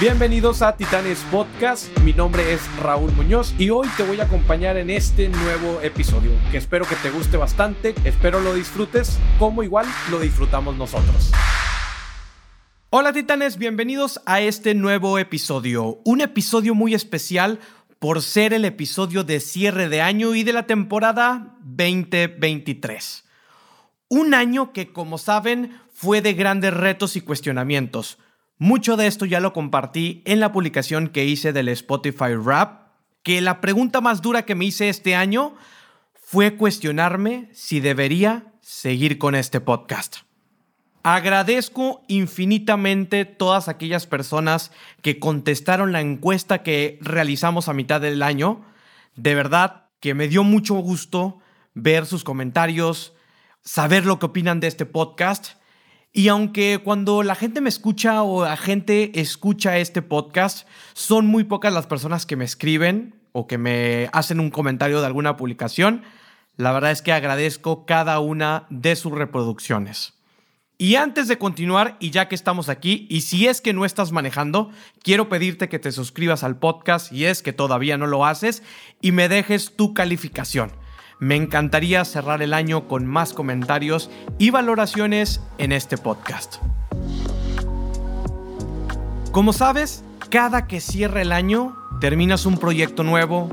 Bienvenidos a Titanes Podcast, mi nombre es Raúl Muñoz y hoy te voy a acompañar en este nuevo episodio que espero que te guste bastante, espero lo disfrutes como igual lo disfrutamos nosotros. Hola Titanes, bienvenidos a este nuevo episodio, un episodio muy especial por ser el episodio de cierre de año y de la temporada 2023. Un año que como saben fue de grandes retos y cuestionamientos mucho de esto ya lo compartí en la publicación que hice del Spotify Rap, que la pregunta más dura que me hice este año fue cuestionarme si debería seguir con este podcast. Agradezco infinitamente todas aquellas personas que contestaron la encuesta que realizamos a mitad del año. De verdad que me dio mucho gusto ver sus comentarios, saber lo que opinan de este podcast y aunque cuando la gente me escucha o la gente escucha este podcast, son muy pocas las personas que me escriben o que me hacen un comentario de alguna publicación, la verdad es que agradezco cada una de sus reproducciones. Y antes de continuar, y ya que estamos aquí, y si es que no estás manejando, quiero pedirte que te suscribas al podcast, y es que todavía no lo haces, y me dejes tu calificación. Me encantaría cerrar el año con más comentarios y valoraciones en este podcast. Como sabes, cada que cierra el año, terminas un proyecto nuevo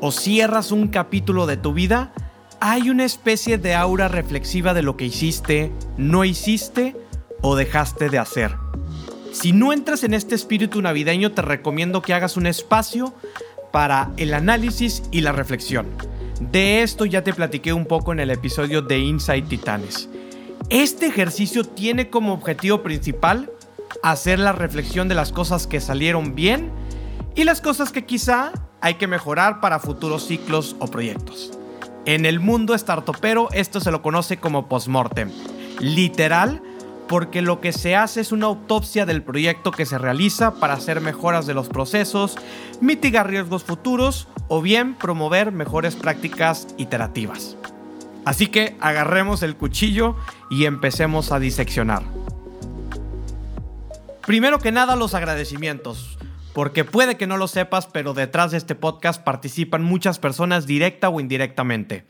o cierras un capítulo de tu vida, hay una especie de aura reflexiva de lo que hiciste, no hiciste o dejaste de hacer. Si no entras en este espíritu navideño, te recomiendo que hagas un espacio para el análisis y la reflexión. De esto ya te platiqué un poco en el episodio de Inside Titanes. Este ejercicio tiene como objetivo principal hacer la reflexión de las cosas que salieron bien y las cosas que quizá hay que mejorar para futuros ciclos o proyectos. En el mundo startupero esto se lo conoce como postmortem. Literal, porque lo que se hace es una autopsia del proyecto que se realiza para hacer mejoras de los procesos, mitigar riesgos futuros o bien promover mejores prácticas iterativas. Así que agarremos el cuchillo y empecemos a diseccionar. Primero que nada los agradecimientos, porque puede que no lo sepas, pero detrás de este podcast participan muchas personas directa o indirectamente.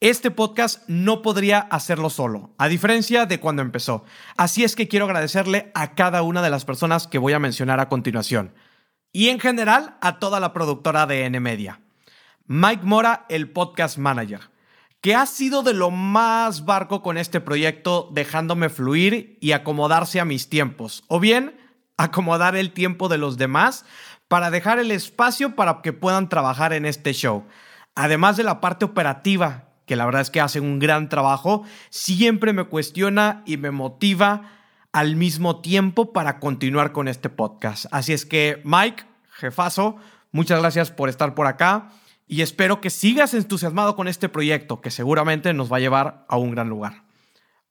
Este podcast no podría hacerlo solo, a diferencia de cuando empezó. Así es que quiero agradecerle a cada una de las personas que voy a mencionar a continuación. Y en general a toda la productora de N Media. Mike Mora, el podcast manager, que ha sido de lo más barco con este proyecto, dejándome fluir y acomodarse a mis tiempos. O bien, acomodar el tiempo de los demás para dejar el espacio para que puedan trabajar en este show. Además de la parte operativa que la verdad es que hace un gran trabajo, siempre me cuestiona y me motiva al mismo tiempo para continuar con este podcast. Así es que, Mike, jefazo, muchas gracias por estar por acá y espero que sigas entusiasmado con este proyecto que seguramente nos va a llevar a un gran lugar.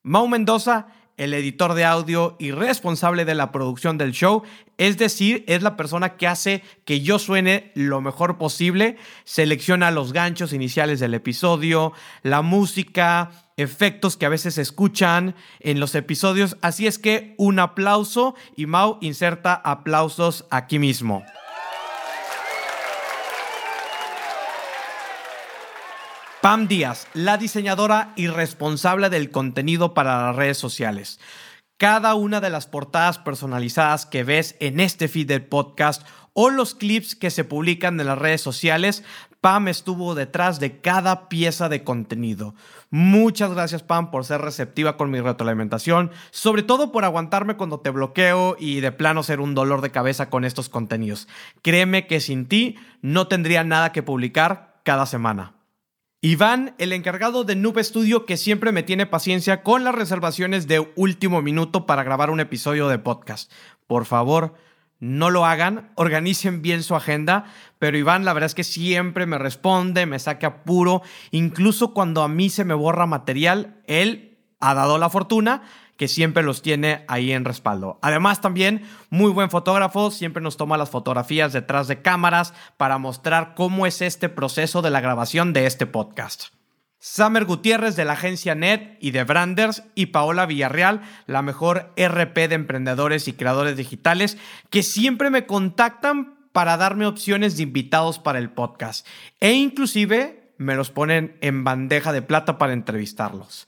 Mau Mendoza el editor de audio y responsable de la producción del show, es decir, es la persona que hace que yo suene lo mejor posible, selecciona los ganchos iniciales del episodio, la música, efectos que a veces se escuchan en los episodios, así es que un aplauso y Mau inserta aplausos aquí mismo. Pam Díaz, la diseñadora y responsable del contenido para las redes sociales. Cada una de las portadas personalizadas que ves en este feed del podcast o los clips que se publican en las redes sociales, Pam estuvo detrás de cada pieza de contenido. Muchas gracias Pam por ser receptiva con mi retroalimentación, sobre todo por aguantarme cuando te bloqueo y de plano ser un dolor de cabeza con estos contenidos. Créeme que sin ti no tendría nada que publicar cada semana. Iván, el encargado de Noob Studio que siempre me tiene paciencia con las reservaciones de último minuto para grabar un episodio de podcast. Por favor, no lo hagan, organicen bien su agenda, pero Iván la verdad es que siempre me responde, me saca apuro, incluso cuando a mí se me borra material, él ha dado la fortuna que siempre los tiene ahí en respaldo. Además también muy buen fotógrafo, siempre nos toma las fotografías detrás de cámaras para mostrar cómo es este proceso de la grabación de este podcast. Summer Gutiérrez de la agencia NET y de Branders y Paola Villarreal, la mejor RP de emprendedores y creadores digitales, que siempre me contactan para darme opciones de invitados para el podcast e inclusive me los ponen en bandeja de plata para entrevistarlos.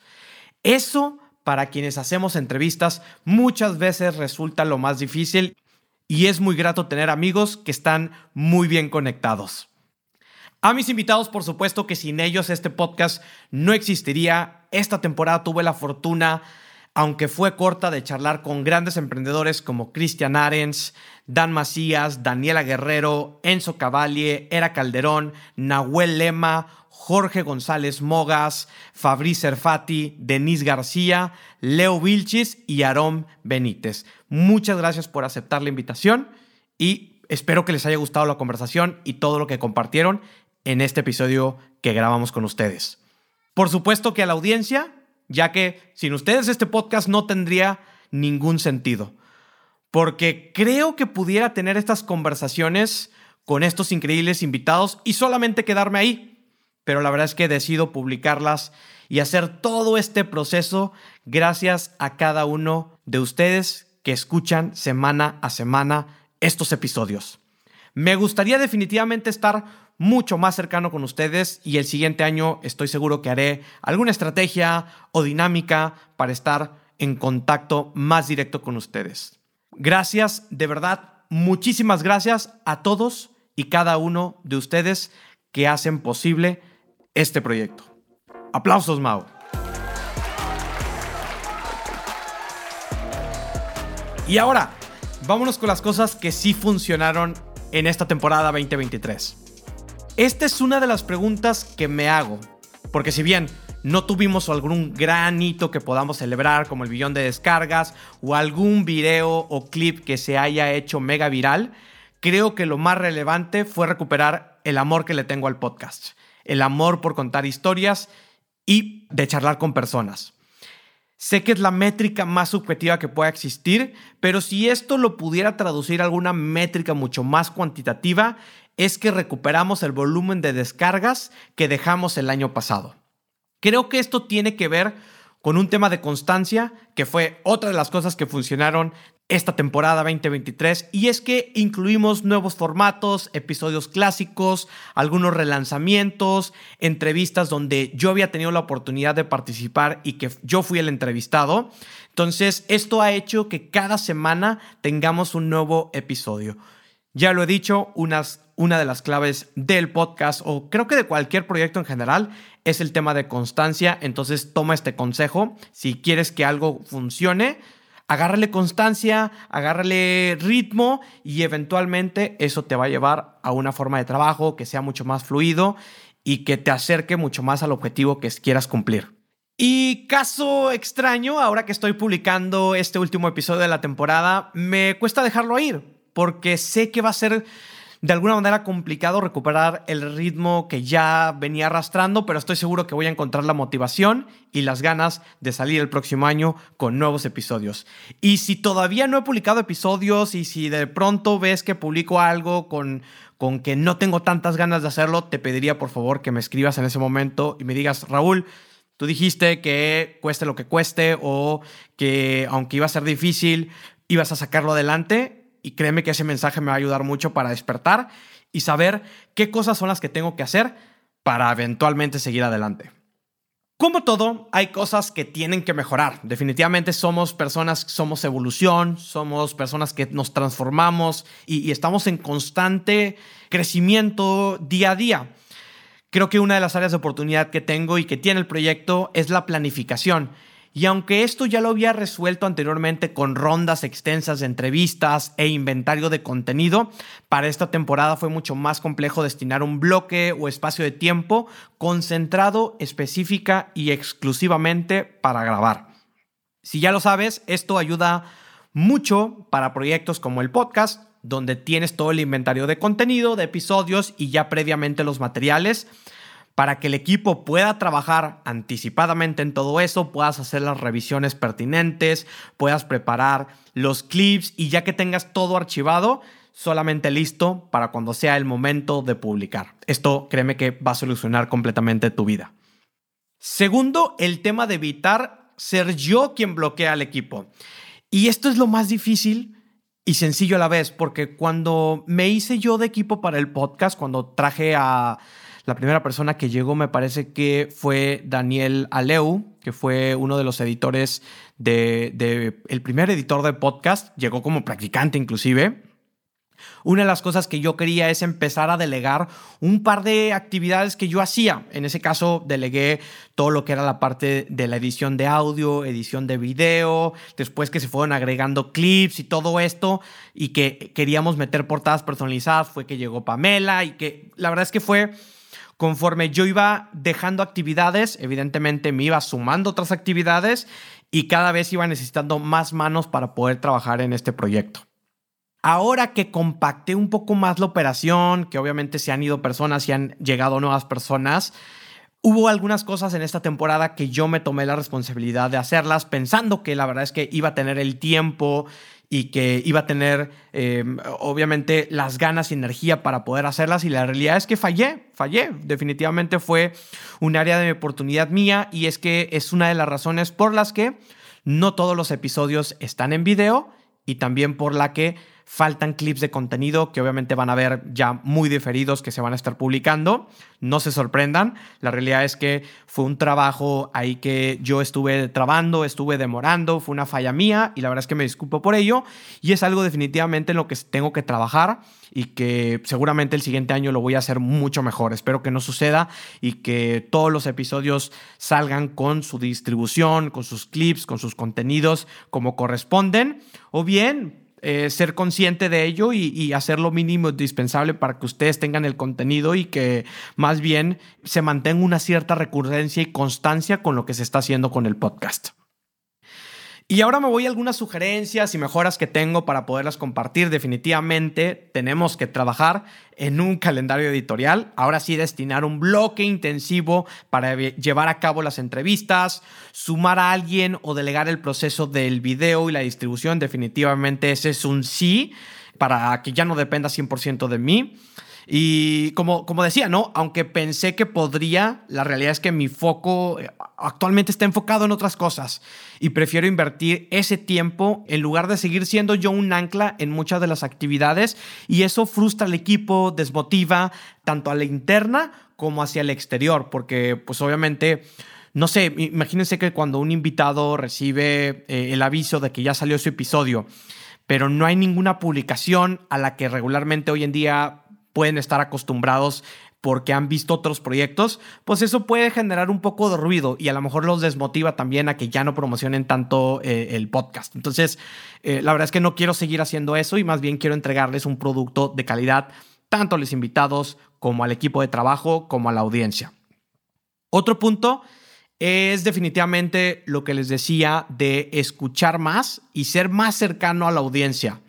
Eso para quienes hacemos entrevistas muchas veces resulta lo más difícil y es muy grato tener amigos que están muy bien conectados. A mis invitados, por supuesto que sin ellos este podcast no existiría. Esta temporada tuve la fortuna, aunque fue corta, de charlar con grandes emprendedores como Cristian Arens, Dan Macías, Daniela Guerrero, Enzo Cavalle, Era Calderón, Nahuel Lema, Jorge González Mogas, Fabrice Serfati, Denise García, Leo Vilchis y Aarón Benítez. Muchas gracias por aceptar la invitación y espero que les haya gustado la conversación y todo lo que compartieron en este episodio que grabamos con ustedes. Por supuesto que a la audiencia, ya que sin ustedes este podcast no tendría ningún sentido, porque creo que pudiera tener estas conversaciones con estos increíbles invitados y solamente quedarme ahí pero la verdad es que decido publicarlas y hacer todo este proceso gracias a cada uno de ustedes que escuchan semana a semana estos episodios. Me gustaría definitivamente estar mucho más cercano con ustedes y el siguiente año estoy seguro que haré alguna estrategia o dinámica para estar en contacto más directo con ustedes. Gracias, de verdad, muchísimas gracias a todos y cada uno de ustedes que hacen posible este proyecto. Aplausos, Mau. Y ahora, vámonos con las cosas que sí funcionaron en esta temporada 2023. Esta es una de las preguntas que me hago, porque si bien no tuvimos algún gran hito que podamos celebrar como el billón de descargas o algún video o clip que se haya hecho mega viral, creo que lo más relevante fue recuperar el amor que le tengo al podcast el amor por contar historias y de charlar con personas. Sé que es la métrica más subjetiva que pueda existir, pero si esto lo pudiera traducir a alguna métrica mucho más cuantitativa, es que recuperamos el volumen de descargas que dejamos el año pasado. Creo que esto tiene que ver con un tema de constancia, que fue otra de las cosas que funcionaron esta temporada 2023 y es que incluimos nuevos formatos, episodios clásicos, algunos relanzamientos, entrevistas donde yo había tenido la oportunidad de participar y que yo fui el entrevistado. Entonces, esto ha hecho que cada semana tengamos un nuevo episodio. Ya lo he dicho, una de las claves del podcast o creo que de cualquier proyecto en general es el tema de constancia. Entonces, toma este consejo. Si quieres que algo funcione, agárrale constancia, agárrale ritmo y eventualmente eso te va a llevar a una forma de trabajo que sea mucho más fluido y que te acerque mucho más al objetivo que quieras cumplir. Y caso extraño, ahora que estoy publicando este último episodio de la temporada, me cuesta dejarlo ir porque sé que va a ser de alguna manera complicado recuperar el ritmo que ya venía arrastrando, pero estoy seguro que voy a encontrar la motivación y las ganas de salir el próximo año con nuevos episodios. Y si todavía no he publicado episodios y si de pronto ves que publico algo con, con que no tengo tantas ganas de hacerlo, te pediría por favor que me escribas en ese momento y me digas, Raúl, tú dijiste que cueste lo que cueste o que aunque iba a ser difícil, ibas a sacarlo adelante y créeme que ese mensaje me va a ayudar mucho para despertar y saber qué cosas son las que tengo que hacer para eventualmente seguir adelante. Como todo, hay cosas que tienen que mejorar. Definitivamente somos personas, somos evolución, somos personas que nos transformamos y, y estamos en constante crecimiento día a día. Creo que una de las áreas de oportunidad que tengo y que tiene el proyecto es la planificación Y aunque esto ya lo había resuelto anteriormente con rondas extensas de entrevistas e inventario de contenido, para esta temporada fue mucho más complejo destinar un bloque o espacio de tiempo concentrado específica y exclusivamente para grabar. Si ya lo sabes, esto ayuda mucho para proyectos como el podcast, donde tienes todo el inventario de contenido, de episodios y ya previamente los materiales para que el equipo pueda trabajar anticipadamente en todo eso, puedas hacer las revisiones pertinentes, puedas preparar los clips y ya que tengas todo archivado, solamente listo para cuando sea el momento de publicar. Esto créeme que va a solucionar completamente tu vida. Segundo, el tema de evitar ser yo quien bloquea al equipo. Y esto es lo más difícil y sencillo a la vez, porque cuando me hice yo de equipo para el podcast, cuando traje a la primera persona que llegó me parece que fue Daniel Aleu, que fue uno de los editores de, el primer editor de podcast, llegó como practicante inclusive. Una de las cosas que yo quería es empezar a delegar un par de actividades que yo hacía. En ese caso, delegué todo lo que era la parte de la edición de audio, edición de video, después que se fueron agregando clips y todo esto, y que queríamos meter portadas personalizadas, fue que llegó Pamela y que la verdad es que fue conforme yo iba dejando actividades, evidentemente me iba sumando otras actividades y cada vez iba necesitando más manos para poder trabajar en este proyecto. Ahora que compacté un poco más la operación, que obviamente se han ido personas y han llegado nuevas personas, hubo algunas cosas en esta temporada que yo me tomé la responsabilidad de hacerlas pensando que la verdad es que iba a tener el tiempo y que iba a tener eh, obviamente las ganas y energía para poder hacerlas y la realidad es que fallé, fallé. Definitivamente fue un área de oportunidad mía y es que es una de las razones por las que no todos los episodios están en video y también por la que faltan clips de contenido que obviamente van a ver ya muy diferidos que se van a estar publicando. No se sorprendan, la realidad es que fue un trabajo ahí que yo estuve trabando, estuve demorando, fue una falla mía y la verdad es que me disculpo por ello y es algo definitivamente en lo que tengo que trabajar y que seguramente el siguiente año lo voy a hacer mucho mejor. Espero que no suceda y que todos los episodios salgan con su distribución, con sus clips, con sus contenidos como corresponden o bien eh, ser consciente de ello y, hacer lo mínimo indispensable para que ustedes tengan el contenido y que más bien se mantenga una cierta recurrencia y constancia con lo que se está haciendo con el podcast. Y ahora me voy a algunas sugerencias y mejoras que tengo para poderlas compartir. Definitivamente tenemos que trabajar en un calendario editorial. Ahora sí, destinar un bloque intensivo para llevar a cabo las entrevistas, sumar a alguien o delegar el proceso del video y la distribución. Definitivamente ese es un sí para que ya no dependa 100% de mí. Y como, como decía, ¿no? Aunque pensé que podría, la realidad es que mi foco eh, actualmente está enfocado en otras cosas y prefiero invertir ese tiempo en lugar de seguir siendo yo un ancla en muchas de las actividades y eso frustra al equipo, desmotiva tanto a la interna como hacia el exterior, porque pues obviamente... No sé, imagínense que cuando un invitado recibe eh, el aviso de que ya salió su episodio, pero no hay ninguna publicación a la que regularmente hoy en día pueden estar acostumbrados porque han visto otros proyectos, pues eso puede generar un poco de ruido y a lo mejor los desmotiva también a que ya no promocionen tanto eh, el podcast. Entonces, eh, la verdad es que no quiero seguir haciendo eso y más bien quiero entregarles un producto de calidad tanto a los invitados como al equipo de trabajo como a la audiencia. Otro punto es definitivamente lo que les decía de escuchar más y ser más cercano a la audiencia.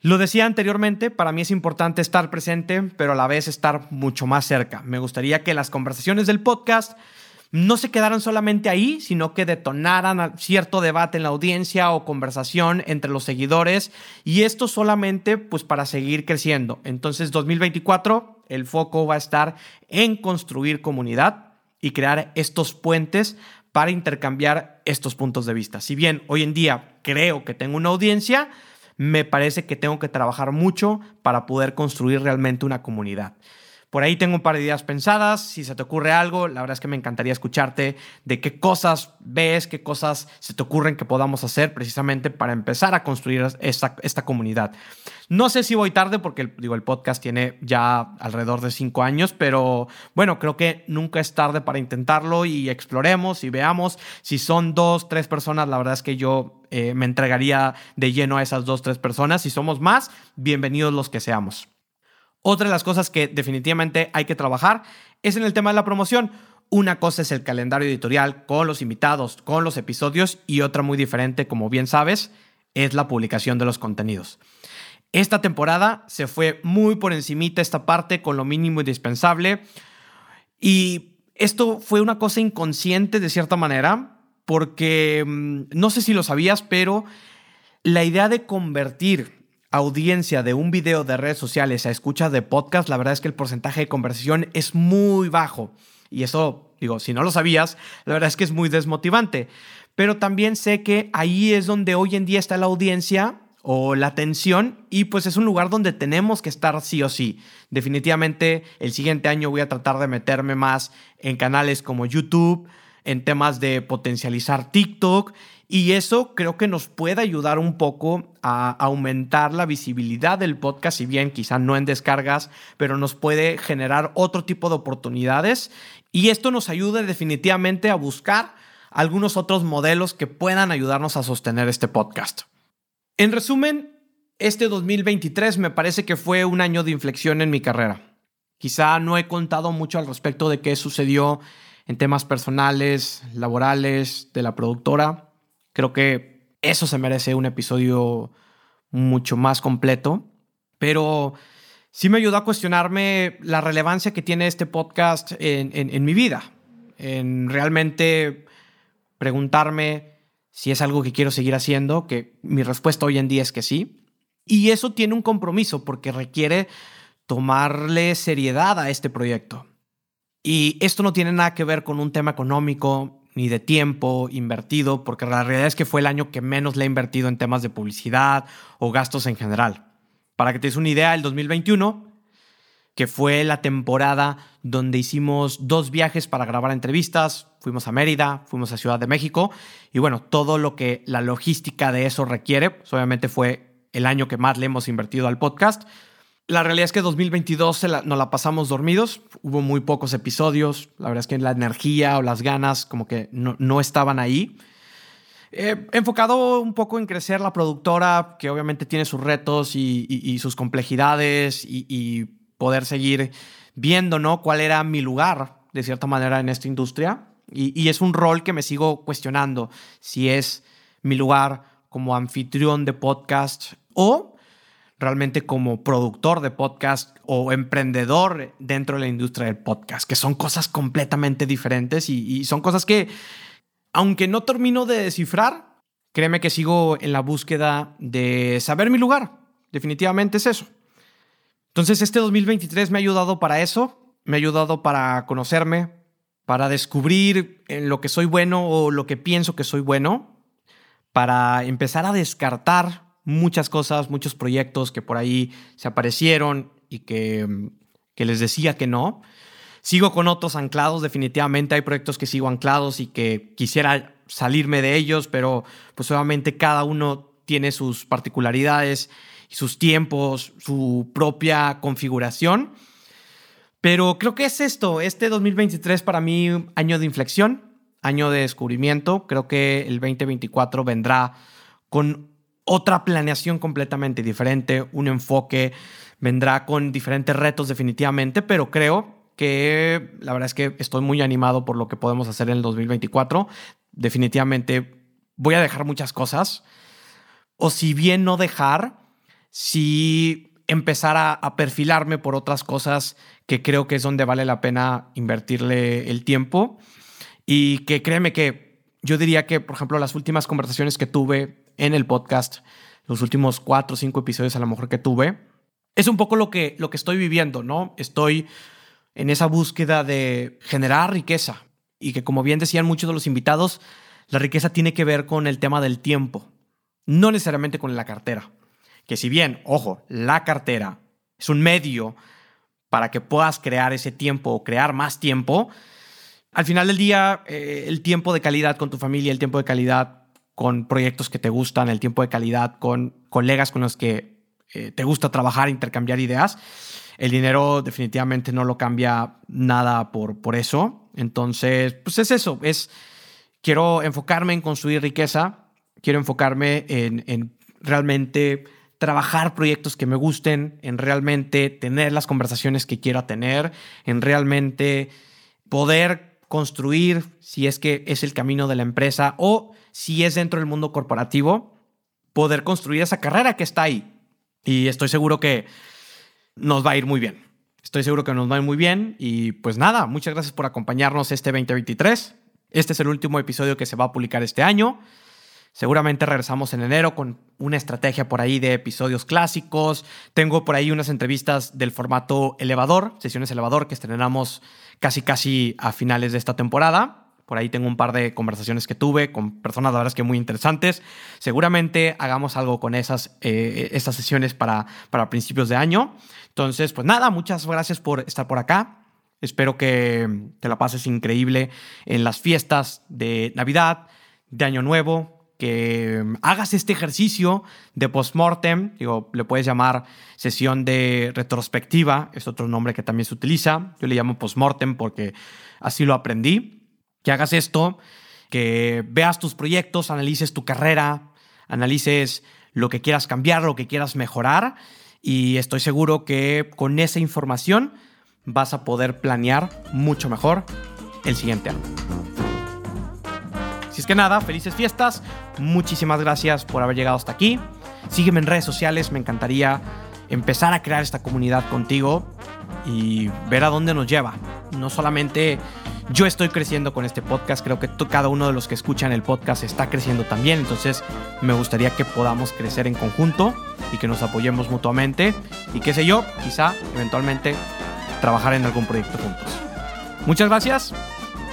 Lo decía anteriormente, para mí es importante estar presente, pero a la vez estar mucho más cerca. Me gustaría que las conversaciones del podcast no se quedaran solamente ahí, sino que detonaran cierto debate en la audiencia o conversación entre los seguidores y esto solamente pues para seguir creciendo. Entonces 2024 el foco va a estar en construir comunidad y crear estos puentes para intercambiar estos puntos de vista. Si bien hoy en día creo que tengo una audiencia, me parece que tengo que trabajar mucho para poder construir realmente una comunidad. Por ahí tengo un par de ideas pensadas. Si se te ocurre algo, la verdad es que me encantaría escucharte de qué cosas ves, qué cosas se te ocurren que podamos hacer precisamente para empezar a construir esta, esta comunidad. No sé si voy tarde porque digo, el podcast tiene ya alrededor de cinco años, pero bueno, creo que nunca es tarde para intentarlo y exploremos y veamos si son dos, tres personas. La verdad es que yo eh, me entregaría de lleno a esas dos, tres personas. Si somos más, bienvenidos los que seamos. Otra de las cosas que definitivamente hay que trabajar es en el tema de la promoción. Una cosa es el calendario editorial con los invitados, con los episodios y otra muy diferente, como bien sabes, es la publicación de los contenidos. Esta temporada se fue muy por encimita esta parte con lo mínimo indispensable y esto fue una cosa inconsciente de cierta manera porque mm, no sé si lo sabías, pero la idea de convertir audiencia de un video de redes sociales a escucha de podcast, la verdad es que el porcentaje de conversión es muy bajo. Y eso, digo, si no lo sabías, la verdad es que es muy desmotivante. Pero también sé que ahí es donde hoy en día está la audiencia o la atención y pues es un lugar donde tenemos que estar sí o sí. Definitivamente el siguiente año voy a tratar de meterme más en canales como YouTube, en temas de potencializar TikTok y eso creo que nos puede ayudar un poco a aumentar la visibilidad del podcast, si bien quizá no en descargas, pero nos puede generar otro tipo de oportunidades. Y esto nos ayuda definitivamente a buscar algunos otros modelos que puedan ayudarnos a sostener este podcast. En resumen, este 2023 me parece que fue un año de inflexión en mi carrera. Quizá no he contado mucho al respecto de qué sucedió en temas personales, laborales, de la productora, Creo que eso se merece un episodio mucho más completo, pero sí me ayudó a cuestionarme la relevancia que tiene este podcast en, mi vida, en realmente preguntarme si es algo que quiero seguir haciendo, que mi respuesta hoy en día es que sí. Y eso tiene un compromiso porque requiere tomarle seriedad a este proyecto. Y esto no tiene nada que ver con un tema económico, ni de tiempo invertido, porque la realidad es que fue el año que menos le he invertido en temas de publicidad o gastos en general. Para que te des una idea, el 2021, que fue la temporada donde hicimos dos viajes para grabar entrevistas, fuimos a Mérida, fuimos a Ciudad de México, y bueno, todo lo que la logística de eso requiere, pues obviamente fue el año que más le hemos invertido al podcast, la realidad es que 2022 nos la pasamos dormidos, hubo muy pocos episodios, la verdad es que la energía o las ganas como que no, estaban ahí. Eh, enfocado un poco en crecer la productora, que obviamente tiene sus retos y, sus complejidades y, poder seguir viendo ¿no? cuál era mi lugar de cierta manera en esta industria. y es un rol que me sigo cuestionando, si es mi lugar como anfitrión de podcast o realmente como productor de podcast o emprendedor dentro de la industria del podcast, que son cosas completamente diferentes y, son cosas que, aunque no termino de descifrar, créeme que sigo en la búsqueda de saber mi lugar. Definitivamente es eso. Entonces este 2023 me ha ayudado para eso, me ha ayudado para conocerme, para descubrir en lo que soy bueno o lo que pienso que soy bueno, para empezar a descartar muchas cosas, muchos proyectos que por ahí se aparecieron y que, que les decía que no. Sigo con otros anclados, definitivamente hay proyectos que sigo anclados y que quisiera salirme de ellos, pero pues obviamente cada uno tiene sus particularidades sus tiempos, su propia configuración. Pero creo que es esto, este 2023 para mí año de inflexión, año de descubrimiento, creo que el 2024 vendrá con otra planeación completamente diferente, un enfoque, vendrá con diferentes retos definitivamente, pero creo que la verdad es que estoy muy animado por lo que podemos hacer en el 2024. Definitivamente voy a dejar muchas cosas, o si bien no dejar, si empezar a, a perfilarme por otras cosas que creo que es donde vale la pena invertirle el tiempo y que créeme que yo diría que, por ejemplo, las últimas conversaciones que tuve en el podcast, los últimos cuatro o cinco episodios a lo mejor que tuve, es un poco lo que, lo que estoy viviendo, ¿no? Estoy en esa búsqueda de generar riqueza y que como bien decían muchos de los invitados, la riqueza tiene que ver con el tema del tiempo, no necesariamente con la cartera. Que si bien, ojo, la cartera es un medio para que puedas crear ese tiempo o crear más tiempo. Al final del día, eh, el tiempo de calidad con tu familia, el tiempo de calidad con proyectos que te gustan, el tiempo de calidad con colegas con los que eh, te gusta trabajar, intercambiar ideas, el dinero definitivamente no lo cambia nada por, por eso. Entonces, pues es eso, es, quiero enfocarme en construir riqueza, quiero enfocarme en, en realmente trabajar proyectos que me gusten, en realmente tener las conversaciones que quiero tener, en realmente poder construir, si es que es el camino de la empresa o si es dentro del mundo corporativo, poder construir esa carrera que está ahí. Y estoy seguro que nos va a ir muy bien. Estoy seguro que nos va a ir muy bien. Y pues nada, muchas gracias por acompañarnos este 2023. Este es el último episodio que se va a publicar este año. Seguramente regresamos en enero con una estrategia por ahí de episodios clásicos. Tengo por ahí unas entrevistas del formato elevador, sesiones elevador que estrenamos casi casi a finales de esta temporada. Por ahí tengo un par de conversaciones que tuve con personas, la verdad es que muy interesantes. Seguramente hagamos algo con esas, eh, sesiones para, para principios de año. Entonces, pues nada, muchas gracias por estar por acá. Espero que te la pases increíble en las fiestas de Navidad, de Año Nuevo, que hagas este ejercicio de postmortem, digo, le puedes llamar sesión de retrospectiva, es otro nombre que también se utiliza, yo le llamo postmortem porque así lo aprendí, que hagas esto, que veas tus proyectos, analices tu carrera, analices lo que quieras cambiar, lo que quieras mejorar y estoy seguro que con esa información vas a poder planear mucho mejor el siguiente año. Así es que nada, felices fiestas. Muchísimas gracias por haber llegado hasta aquí. Sígueme en redes sociales, me encantaría empezar a crear esta comunidad contigo y ver a dónde nos lleva. No solamente yo estoy creciendo con este podcast, creo que cada uno de los que escuchan el podcast está creciendo también, entonces me gustaría que podamos crecer en conjunto y que nos apoyemos mutuamente y qué sé yo, quizá eventualmente trabajar en algún proyecto juntos. Muchas gracias,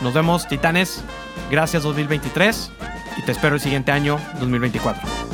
nos vemos titanes Gracias 2023 y te espero el siguiente año 2024.